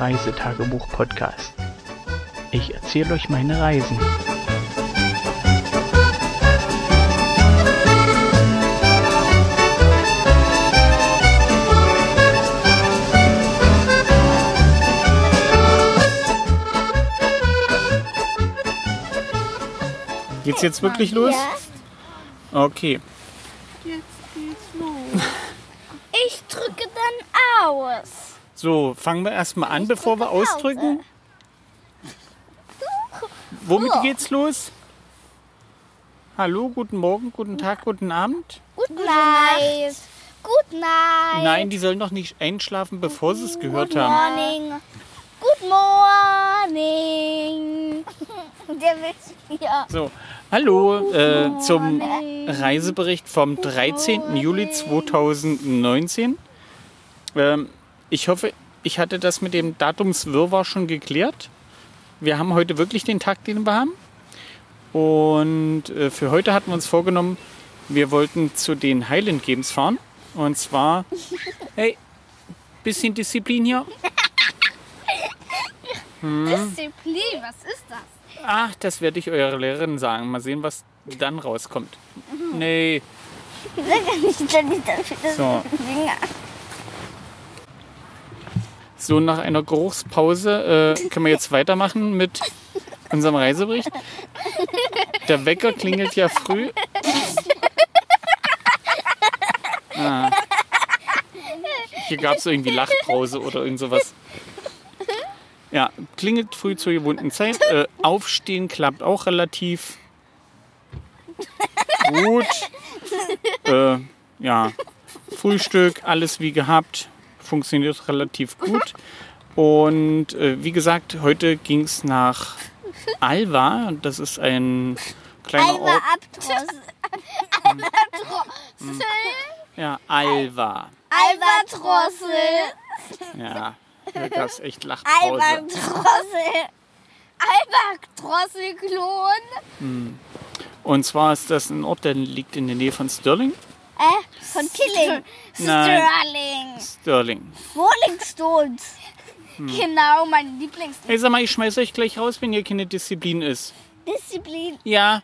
Reisetagebuch-Podcast. Ich erzähle euch meine Reisen. Geht's jetzt wirklich los? Okay. jetzt geht's los. Ich drücke dann aus. So, fangen wir erstmal an, bevor wir ausdrücken. Womit geht's los? Hallo, guten Morgen, guten Tag, guten Abend. Good night. Good night. Nein, die sollen noch nicht einschlafen, bevor sie es gehört Good haben. morning. Good morning. Der will ja. So, hallo äh, zum Reisebericht vom 13. Juli 2019. Ähm, ich hoffe, ich hatte das mit dem Datumswirrwarr schon geklärt. Wir haben heute wirklich den Tag, den wir haben. Und äh, für heute hatten wir uns vorgenommen, wir wollten zu den Highland Games fahren. Und zwar, hey, bisschen Disziplin hier. Disziplin, was ist das? Ach, das werde ich eurer Lehrerin sagen. Mal sehen, was dann rauskommt. Nee, Sag ja nicht, dann nicht dafür das So. Finger. So nach einer Geruchspause äh, können wir jetzt weitermachen mit unserem Reisebericht. Der Wecker klingelt ja früh. Ah. Hier gab es irgendwie Lachpause oder irgend sowas. Ja, klingelt früh zur gewohnten Zeit. Äh, aufstehen klappt auch relativ gut. Äh, ja, Frühstück, alles wie gehabt, funktioniert relativ gut. Und äh, wie gesagt, heute ging es nach Alva. Das ist ein kleiner Alba Ort. Abdrossel. Ja, Alva. Albatrossel. Ja, da gab es echt Lachpause. Albatrossel. Albatrosselklon. Und zwar ist das ein Ort, der liegt in der Nähe von Stirling. Äh, von Killing. Nein. Sterling. Stirling. Rolling Stones. Hm. Genau, mein Lieblings. Hey, sag mal, ich schmeiß euch gleich raus, wenn hier keine Disziplin ist. Disziplin. Ja,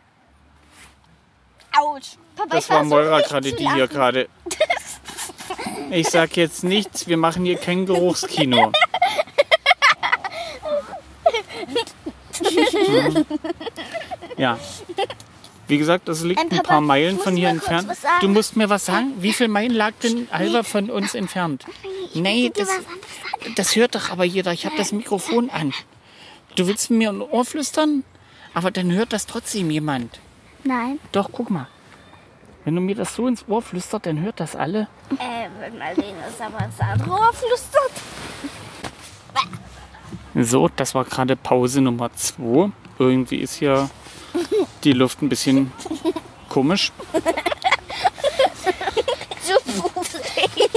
Autsch. Papa, das ich war Moira gerade, die hier gerade. Ich sag jetzt nichts, wir machen hier kein Geruchskino. Hm. Ja. Wie gesagt, das liegt Ähm, ein Papa, paar Meilen von hier entfernt. Du musst mir was sagen. Wie viele Meilen lag denn Alba von uns entfernt? Nee, das, das hört doch aber jeder. Ich habe das Mikrofon an. Du willst mir ein Ohr flüstern? Aber dann hört das trotzdem jemand. Nein. Doch, guck mal. Wenn du mir das so ins Ohr flüstert, dann hört das alle. Äh, wenn sehen, dass aber das andere Ohr flüstert. So, das war gerade Pause Nummer 2. Irgendwie ist hier die Luft ein bisschen komisch. So pupsig.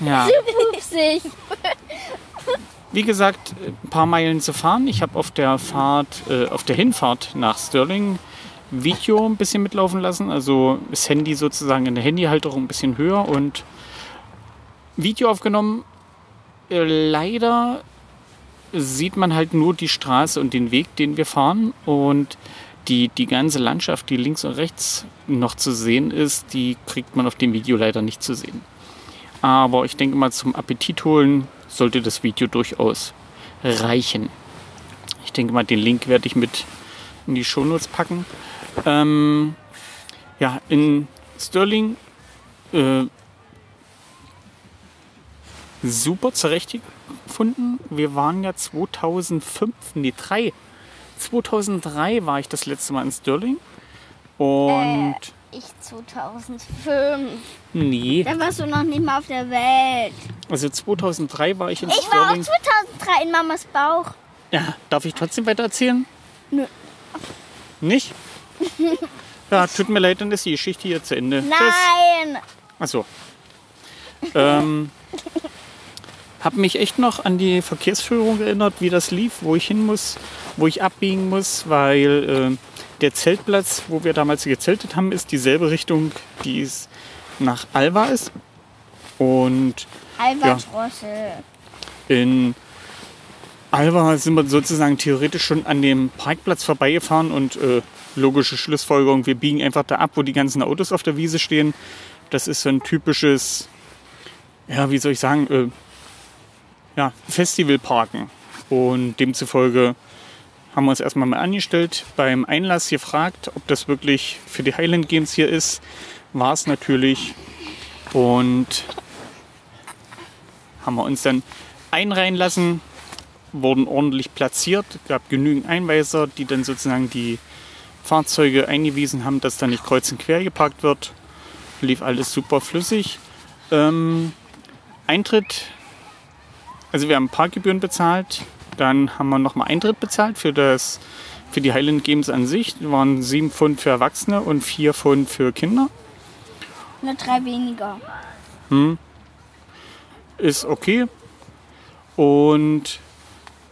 Ja, Pupsig. wie gesagt, ein paar Meilen zu fahren. Ich habe auf der Fahrt, äh, auf der Hinfahrt nach Stirling Video ein bisschen mitlaufen lassen. Also das Handy sozusagen in der Handyhalterung ein bisschen höher und Video aufgenommen. Äh, leider sieht man halt nur die Straße und den Weg, den wir fahren. Und die, die ganze Landschaft, die links und rechts noch zu sehen ist, die kriegt man auf dem Video leider nicht zu sehen. Aber ich denke mal, zum Appetit holen sollte das Video durchaus reichen. Ich denke mal, den Link werde ich mit in die Shownotes packen. Ähm, ja, in Stirling äh, super zurechtgefunden. Wir waren ja 2005, nee, 3. 2003 war ich das letzte Mal in Stirling. Und Ich 2005. nee, Da warst du noch nicht mal auf der Welt. also 2003 war ich in Ich war auch Stirling. 2003 in Mamas Bauch. Ja, darf ich trotzdem weiter erzählen? Nö. Nicht? Ja, tut mir leid, dann ist die Geschichte hier zu Ende. Nein. Achso. Ähm, hab mich echt noch an die Verkehrsführung erinnert, wie das lief, wo ich hin muss, wo ich abbiegen muss, weil äh, der Zeltplatz, wo wir damals gezeltet haben, ist dieselbe Richtung, die es nach Alva ist. Und Albatrossel. In Alva sind wir sozusagen theoretisch schon an dem Parkplatz vorbeigefahren und äh, logische Schlussfolgerung, wir biegen einfach da ab, wo die ganzen Autos auf der Wiese stehen. Das ist so ein typisches, ja, wie soll ich sagen, äh, ja, Festivalparken. Und demzufolge haben wir uns erstmal mal angestellt, beim Einlass gefragt, ob das wirklich für die Highland Games hier ist. War es natürlich. Und haben wir uns dann einreihen lassen, wurden ordentlich platziert, gab genügend Einweiser, die dann sozusagen die Fahrzeuge eingewiesen haben, dass da nicht kreuz und quer geparkt wird. Lief alles super flüssig. Ähm, Eintritt, also wir haben Parkgebühren bezahlt, dann haben wir nochmal Eintritt bezahlt für, das, für die Highland Games an sich. Das waren 7 Pfund für Erwachsene und 4 Pfund für Kinder. Nur drei weniger. ist okay. Und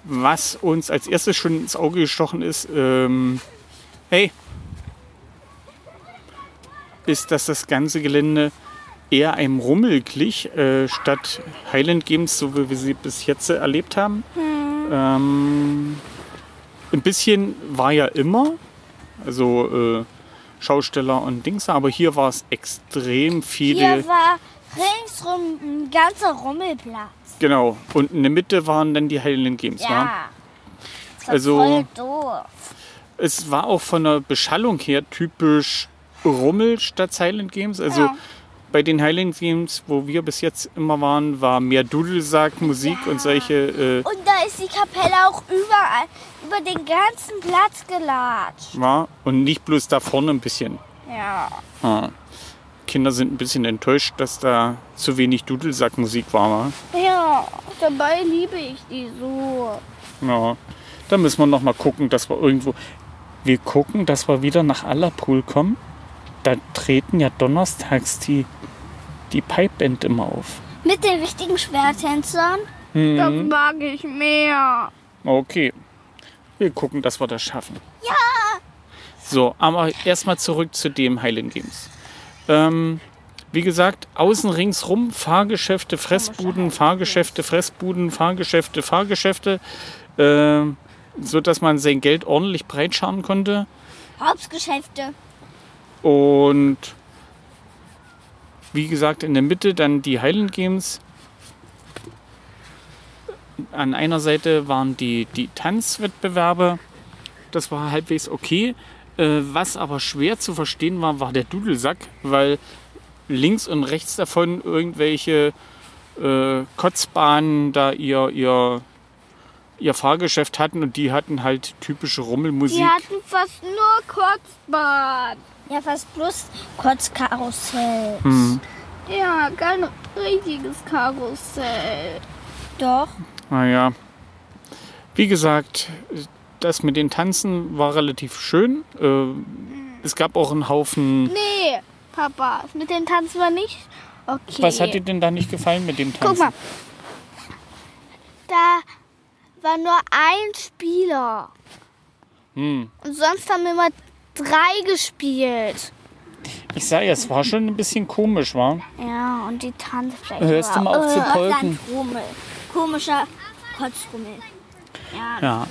was uns als erstes schon ins Auge gestochen ist, ähm, hey, ist, dass das ganze Gelände eher einem Rummel glich, äh, statt Highland Games, so wie wir sie bis jetzt erlebt haben. Ähm, ein bisschen war ja immer, also äh, Schausteller und Dings, aber hier war es extrem viele. Hier war ringsrum ein ganzer Rummelplatz. Genau. Und in der Mitte waren dann die Highland Games. Ja. Das war Also- voll doof. Es war auch von der Beschallung her typisch Rummel statt Silent Games. Also Ja. Bei den Highland Games, wo wir bis jetzt immer waren, war mehr Dudelsack, Musik und solche. Äh, Und da ist die Kapelle auch überall, über den ganzen Platz gelatscht. war und nicht bloß da vorne ein bisschen. Ja. Ah. Kinder sind ein bisschen enttäuscht, dass da zu wenig Dudelsackmusik war. wa? Ja, dabei liebe ich die so. Ja, da müssen wir noch mal gucken, dass wir irgendwo. Wir gucken, dass wir wieder nach Allerpool kommen. Da treten ja donnerstags die, die Pipeband immer auf. Mit den richtigen Schwertänzern? Mhm. Das mag ich mehr. Okay. Wir gucken, dass wir das schaffen. Ja! So, aber erstmal zurück zu dem Highland Games. Ähm, wie gesagt, außen ringsrum Fahrgeschäfte, Fressbuden, Fahrgeschäfte, Fressbuden, Fahrgeschäfte, Fahrgeschäfte, ähm, so dass man sein Geld ordentlich breitscharen konnte. Hauptgeschäfte. Und wie gesagt, in der Mitte dann die Highland Games. An einer Seite waren die, die Tanzwettbewerbe. Das war halbwegs okay. Äh, was aber schwer zu verstehen war, war der Dudelsack, weil links und rechts davon irgendwelche äh, Kotzbahnen da ihr, ihr, ihr Fahrgeschäft hatten und die hatten halt typische Rummelmusik. Die hatten fast nur Kotzbahn. Ja, fast bloß Kotzkarussell. Hm. Ja, kein richtiges Karussell. Doch. Naja, wie gesagt, das mit den Tanzen war relativ schön. Äh, Es gab auch einen Haufen. Nee, Papa, mit dem Tanzen war nicht okay. Was hat dir denn da nicht gefallen mit dem Tanzen? Guck mal. Da war nur ein Spieler. Hm. Und sonst haben immer drei gespielt. Ich sag ja, es war schon ein bisschen komisch, war. Ja, und die Tanzfläche Hörst du war mal auf zu äh, polken? Rummel. Komischer Kotzrummel. Ja, Ja.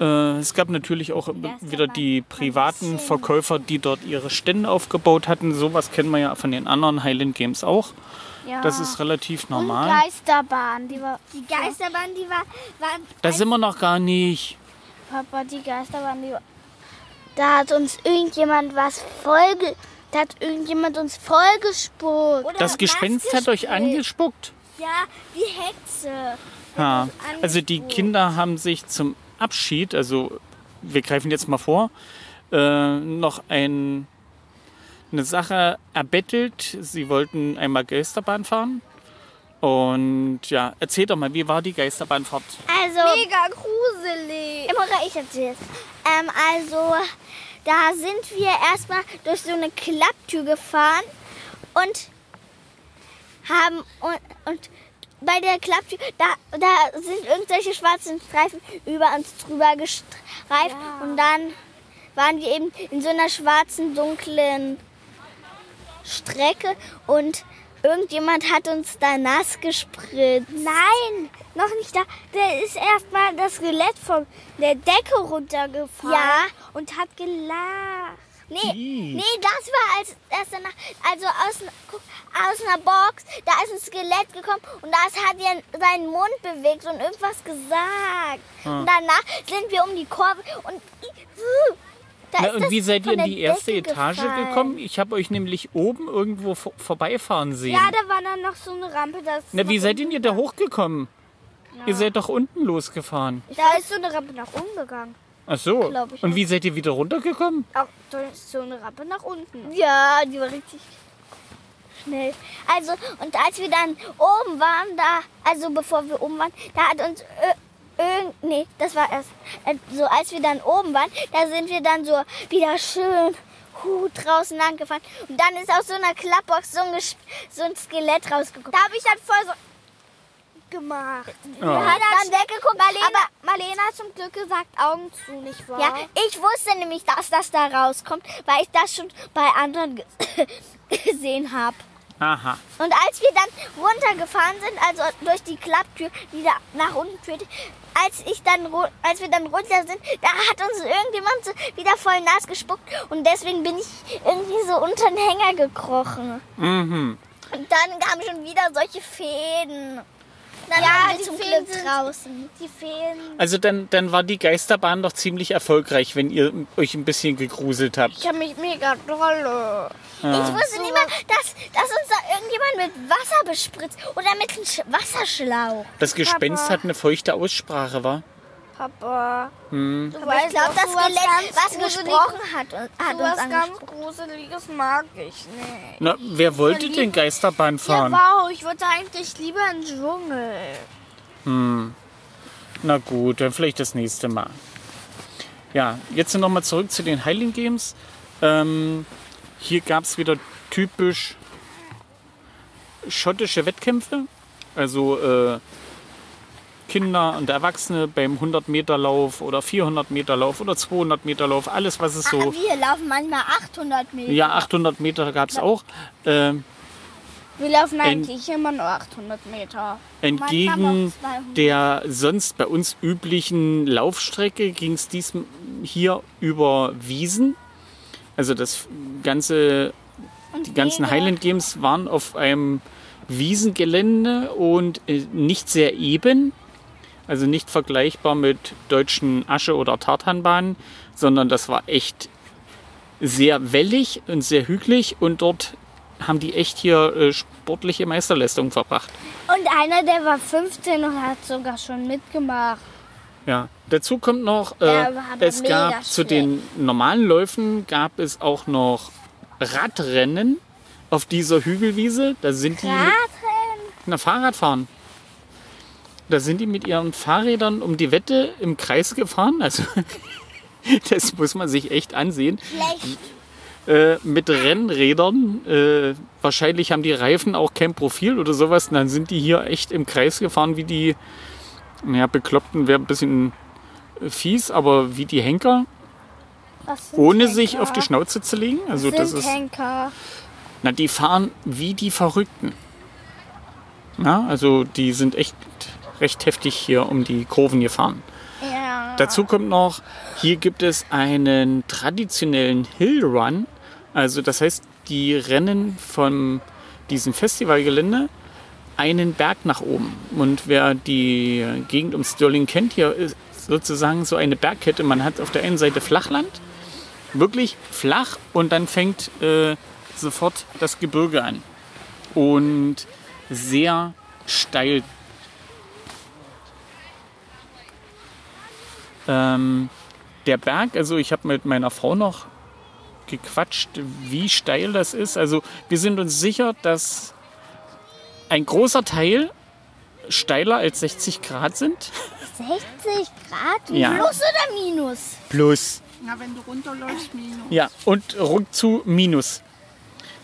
Äh, es gab natürlich auch wieder die privaten Verkäufer, die dort ihre Stände aufgebaut hatten. Sowas kennen wir ja von den anderen Highland Games auch. Ja. Das ist relativ und normal. Geisterbahn, die war. Die Geisterbahn, die war. war Da sind wir noch gar nicht. Papa, die Geisterbahn, die war. Da hat uns irgendjemand was voll. Da hat irgendjemand uns vollgespuckt. Das Gespenst hat euch angespuckt. Ja, die Hexe. Ja, also die. Kinder haben sich zum Abschied, also wir greifen jetzt mal vor, äh, noch ein, eine Sache erbettelt. Sie wollten einmal Geisterbahn fahren. Und ja, erzähl doch mal, wie war die Geisterbahnfahrt? Also. Mega gruselig. Immer ich erzähl's. Ähm, also, da sind wir erstmal durch so eine Klapptür gefahren und haben und, und bei der Klapptür, da, da sind irgendwelche schwarzen Streifen über uns drüber gestreift und dann waren wir eben in so einer schwarzen, dunklen Strecke und irgendjemand hat uns da nass gespritzt. Nein, noch nicht da. Der ist erstmal das Skelett von der Decke runtergefallen Ja. und hat gelacht. Nee, Ih. nee, das war als erst danach. Also aus, guck, aus einer Box, da ist ein Skelett gekommen und das hat ja seinen Mund bewegt und irgendwas gesagt. Ah. Und danach sind wir um die Kurve und Na, und wie seid ihr in die erste Decke Etage gefallen. gekommen? Ich habe euch nämlich oben irgendwo vor vorbeifahren sehen. Ja, da war dann noch so eine Rampe. Das Na, wie seid ihr da hochgekommen? Ihr seid doch unten losgefahren. Da ist so eine Rampe nach unten gegangen. Ach so. Und wie seid ihr wieder runtergekommen? Auch da ist so eine Rampe nach unten. Ja, die war richtig schnell. Also, und als wir dann oben waren, da, also bevor wir oben waren, da hat uns äh, irgend, nee, das war erst, äh, so als wir dann oben waren, da sind wir dann so wieder schön hu, draußen lang gefahren. Und dann ist aus so einer Klappbox so ein, so ein Skelett rausgeguckt. Da habe ich dann voll so gemacht. Ja. Hat dann weggeguckt, Marlene, aber Marlene hat zum Glück gesagt, Augen zu, nicht wahr? Ja, ich wusste nämlich, dass das da rauskommt, weil ich das schon bei anderen ge gesehen habe. Aha. Und als wir dann runtergefahren sind, also durch die Klapptür, die da nach unten führte, als ich dann als wir dann runter sind, da hat uns irgendjemand so wieder voll nass gespuckt und deswegen bin ich irgendwie so unter den Hänger gekrochen. Mhm. Und dann kamen schon wieder solche Fäden. Dann Ja, die zum Fäden Glück sind- draußen. Die fehlen. Also dann, dann war die Geisterbahn doch ziemlich erfolgreich, wenn ihr euch ein bisschen gegruselt habt. Ich habe mich mega dolle. Ich wusste nicht mal, dass, dass uns da irgendjemand mit Wasser bespritzt oder mit einem Sch Wasserschlauch. Das Gespenst Papa. hat eine feuchte Aussprache, war? Papa. Hm. Du Aber ich glaube, das Skelett, was gesprochen hat, hat uns was ganz. Gruseliges mag ich nicht. Na, wer wollte Ja, lieb- Geisterbahn Ja, fahren? wow, ich wollte eigentlich lieber in den Dschungel. Na gut, dann vielleicht das nächste Mal. Ja, jetzt noch mal zurück zu den Highland Games. Ähm, hier gab es wieder typisch schottische Wettkämpfe. Also äh, Kinder und Erwachsene beim 100 Meter Lauf oder 400 Meter Lauf oder 200 Meter Lauf. Alles, was es so... Ah, wir laufen manchmal 800 Meter. Ja, 800 Meter gab es auch. Ähm, Wir laufen eigentlich immer nur 800 Meter. Entgegen Manchmal auch 200. der sonst bei uns üblichen Laufstrecke ging es dies hier über Wiesen. Also das ganze, die ganzen Wege. Highland Games waren auf einem Wiesengelände und äh, nicht sehr eben. Also nicht vergleichbar mit deutschen Asche- oder Tartanbahnen, sondern das war echt sehr wellig und sehr hügelig und dort haben die echt hier äh, sportliche Meisterleistungen verbracht. Und einer, der war 15 und hat sogar schon mitgemacht. Ja, dazu kommt noch, äh, es gab zu den normalen Läufen gab es auch noch Radrennen auf dieser Hügelwiese. Da sind die mit, na, Fahrradfahren. Da sind die mit ihren Fahrrädern um die Wette im Kreis gefahren. Also das muss man sich echt ansehen. Schlecht. Äh, mit Rennrädern. Äh, wahrscheinlich haben die Reifen auch kein Profil oder sowas. Und dann sind die hier echt im Kreis gefahren, wie die, naja, Bekloppten wäre ein bisschen äh, fies, aber wie die Henker, ohne Henker? sich auf die Schnauze zu legen. Also das ist, Henker. na, die fahren wie die Verrückten. Ja, also die sind echt recht heftig hier um die Kurven gefahren. Ja. Dazu kommt noch, hier gibt es einen traditionellen Hill Run. Also das heißt, die rennen von diesem Festivalgelände einen Berg nach oben. Und wer die Gegend um Stirling kennt, hier ist sozusagen so eine Bergkette. Man hat auf der einen Seite Flachland, wirklich flach, und dann fängt äh, sofort das Gebirge an. Und sehr steil Ähm, der Berg, also ich habe mit meiner Frau noch gequatscht, wie steil das ist. Also wir sind uns sicher, dass ein großer Teil steiler als 60 Grad sind. 60 Grad? Ja. Plus oder Minus? Plus. Na, wenn du runterläufst, Minus. Ja, und zu minus.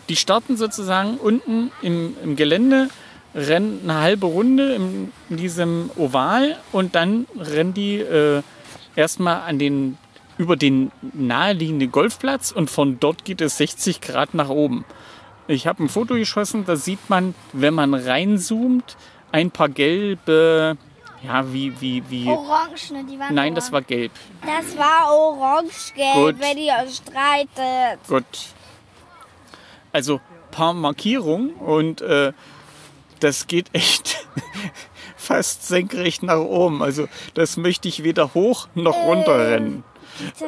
Die starten sozusagen unten im, im Gelände, rennen eine halbe Runde in, in diesem Oval und dann rennen die äh, erstmal an den, über den naheliegenden Golfplatz und von dort geht es 60 Grad nach oben. Ich habe ein Foto geschossen, da sieht man, wenn man reinzoomt, ein paar gelbe, ja, wie, wie, wie. Orange, ne? Die waren Nein, orange. das war gelb. Das war orange-gelb, wenn ihr euch streitet. Gut. Also paar Markierungen und äh, das geht echt fast senkrecht nach oben. Also das möchte ich weder hoch noch runter rennen.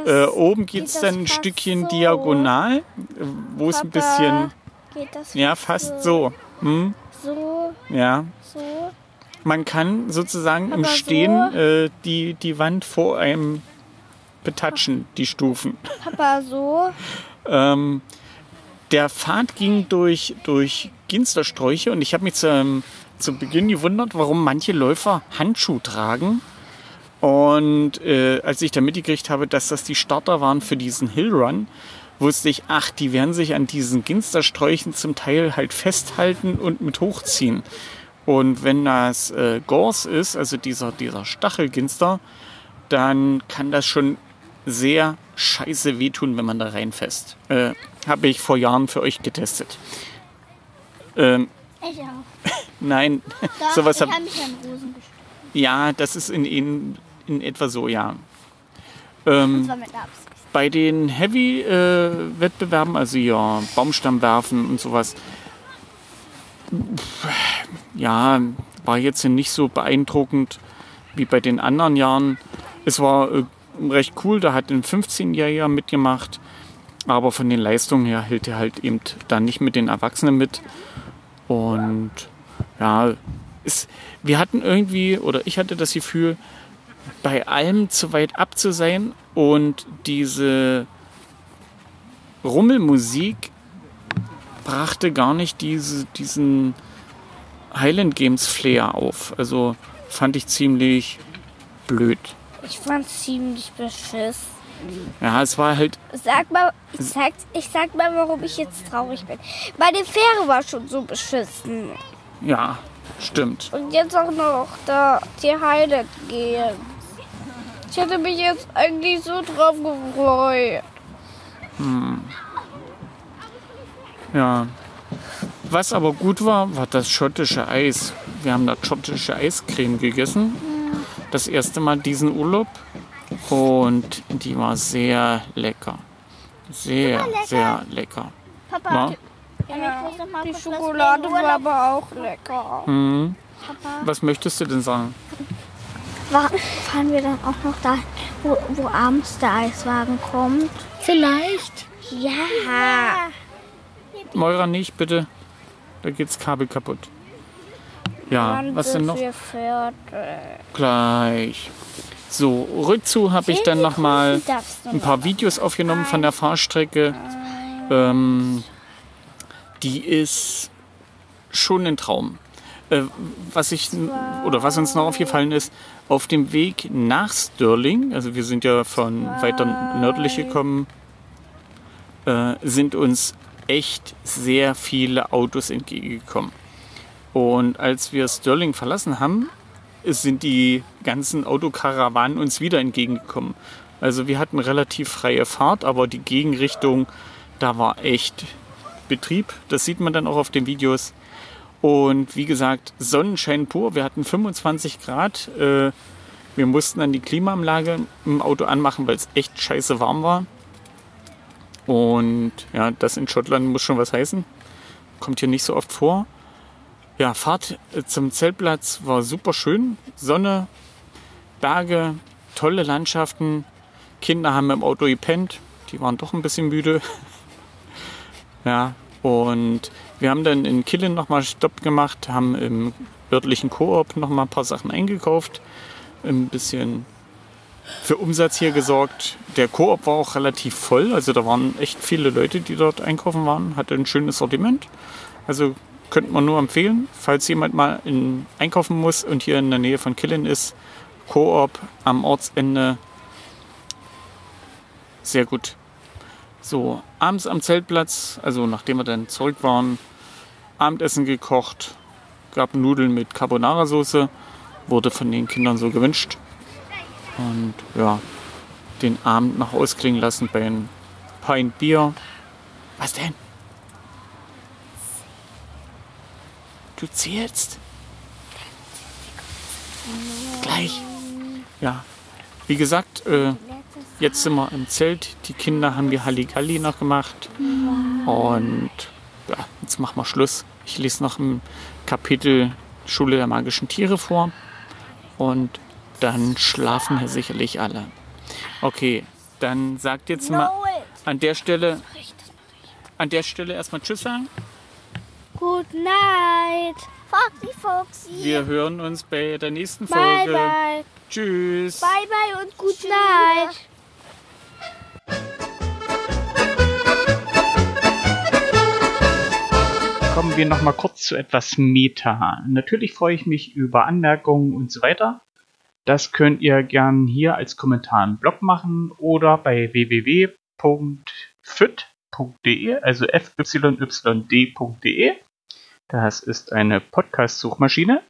Das, Äh, oben geht es dann ein fast Stückchen so? diagonal, äh, wo es ein Papa, bisschen, Geht das ja, fast so. Hm, so, ja. so? Man kann sozusagen im Aber so? Stehen äh, die, die Wand vor einem betatschen, die Stufen. Papa, so? Ähm, der Pfad ging durch, durch Ginstersträuche und ich habe mich zum, zu Beginn gewundert, warum manche Läufer Handschuhe tragen. Und äh, als ich da mitgekriegt habe, dass das die Starter waren für diesen Hillrun, wusste ich, ach, die werden sich an diesen Ginstersträuchen zum Teil halt festhalten und mit hochziehen. Und wenn das äh, Gorse ist, also dieser, dieser Stachelginster, dann kann das schon sehr scheiße wehtun, wenn man da reinfasst. Äh, Habe ich vor Jahren für euch getestet. Ähm, Ich auch. nein, Doch, sowas ich hab, habe mich an Rosen gestoßen. ja, das ist in, in, in etwa so, ja. Ähm, bei den Heavy-Wettbewerben, also ja, Baumstamm werfen und sowas, ja, war jetzt nicht so beeindruckend wie bei den anderen Jahren. Es war äh, recht cool, da hat ein 15-Jähriger mitgemacht, aber von den Leistungen her hält er halt eben dann nicht mit den Erwachsenen mit. Und ja, es, wir hatten irgendwie, oder ich hatte das Gefühl, bei allem zu weit ab zu sein und diese Rummelmusik brachte gar nicht diese, diesen Highland Games Flair auf. Also fand ich ziemlich blöd. Ich fand's ziemlich beschiss. Ja, es war halt, Sag mal, ich sag, ich sag mal, warum ich jetzt traurig bin. Meine Fähre war schon so beschissen. ja, stimmt. Und jetzt auch noch da die Highland gehen. Ich hätte mich jetzt eigentlich so drauf gefreut. Ja. Was aber gut war, war das schottische Eis. Wir haben da schottische Eiscreme gegessen. Das erste Mal diesen Urlaub. Und die war sehr lecker. Sehr, sehr lecker. Papa, Ja. noch mal Die Schokolade war aber auch lecker. Mhm. Was möchtest du denn sagen? Wa- Fahren wir dann auch noch da, wo, wo abends der Eiswagen kommt? Vielleicht. Ja. Moira nicht, bitte. Da geht's Kabel kaputt. Ja, Wann was denn sind noch? wir fertig? Gleich. So, rückzu habe ich dann nochmal ein paar Videos aufgenommen von der Fahrstrecke. Ähm, die ist schon ein Traum. Äh, was ich oder was uns noch aufgefallen ist, auf dem Weg nach Stirling, also wir sind ja von weiter nördlich gekommen, äh, sind uns echt sehr viele Autos entgegengekommen. Und als wir Stirling verlassen haben, sind die ganzen Autokarawanen uns wieder entgegengekommen. Also wir hatten relativ freie Fahrt, aber die Gegenrichtung, da war echt Betrieb. Das sieht man dann auch auf den Videos. Und wie gesagt, Sonnenschein pur. Wir hatten 25 Grad. Äh, wir mussten dann die Klimaanlage im Auto anmachen, weil es echt scheiße warm war. Und ja, das in Schottland muss schon was heißen. Kommt hier nicht so oft vor. Ja, Fahrt äh, zum Zeltplatz war super schön. Sonne, Berge, tolle Landschaften. Kinder haben im Auto gepennt. Die waren doch ein bisschen müde. ja, und wir haben dann in Killen nochmal Stopp gemacht, haben im örtlichen Koop nochmal ein paar Sachen eingekauft. Ein bisschen für Umsatz hier gesorgt. Der Koop war auch relativ voll. Also da waren echt viele Leute, die dort einkaufen waren. Hatte ein schönes Sortiment. Also könnte man nur empfehlen, falls jemand mal in, einkaufen muss und hier in der Nähe von Killen ist. Koop am Ortsende. Sehr gut. So, abends am Zeltplatz, also nachdem wir dann zurück waren, Abendessen gekocht, gab Nudeln mit Carbonara-Soße, wurde von den Kindern so gewünscht. Und ja, den Abend noch ausklingen lassen bei ein Pint Bier. Was denn? Du zählst? Gleich. Ja. Wie gesagt, äh, jetzt sind wir im Zelt. Die Kinder haben die Halligalli noch gemacht. Und ja, jetzt machen wir Schluss. Ich lese noch ein Kapitel Schule der magischen Tiere vor. Und dann schlafen hier sicherlich alle. Okay, dann sagt jetzt mal an der Stelle, an der Stelle erstmal Tschüss sagen. Good night. Foxy Foxy. Wir hören uns bei der nächsten bye Folge. bye. Tschüss. Bye bye und good night. Kommen wir noch mal kurz zu etwas Meta. Natürlich freue ich mich über Anmerkungen und so weiter. Das könnt ihr gern hier als Kommentar im Blog machen oder bei www.fyt.de, also fyyd.de. Das ist eine Podcast-Suchmaschine.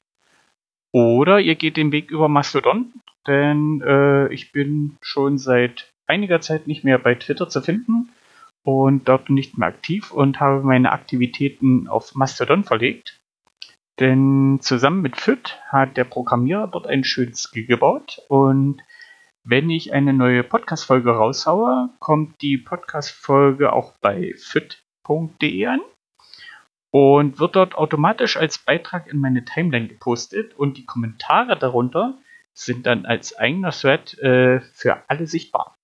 Oder ihr geht den Weg über Mastodon, denn äh, ich bin schon seit einiger Zeit nicht mehr bei Twitter zu finden und dort nicht mehr aktiv und habe meine Aktivitäten auf Mastodon verlegt. Denn zusammen mit FIT hat der Programmierer dort ein schönes Skill gebaut und wenn ich eine neue Podcast-Folge raushaue, kommt die Podcast-Folge auch bei fit.de an und wird dort automatisch als Beitrag in meine Timeline gepostet und die Kommentare darunter sind dann als eigener Thread äh, für alle sichtbar.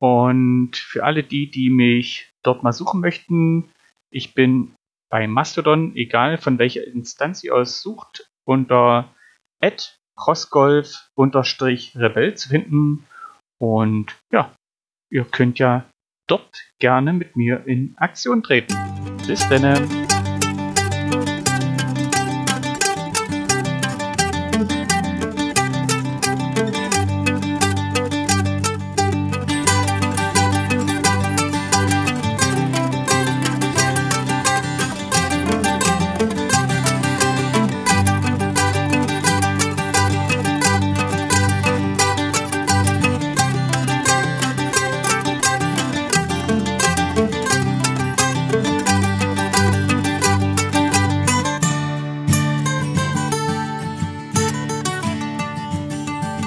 Und für alle die, die mich dort mal suchen möchten, ich bin bei Mastodon, egal von welcher Instanz ihr aus sucht, unter crossgolf-rebell zu finden. Und ja, ihr könnt ja dort gerne mit mir in Aktion treten. Bis dann.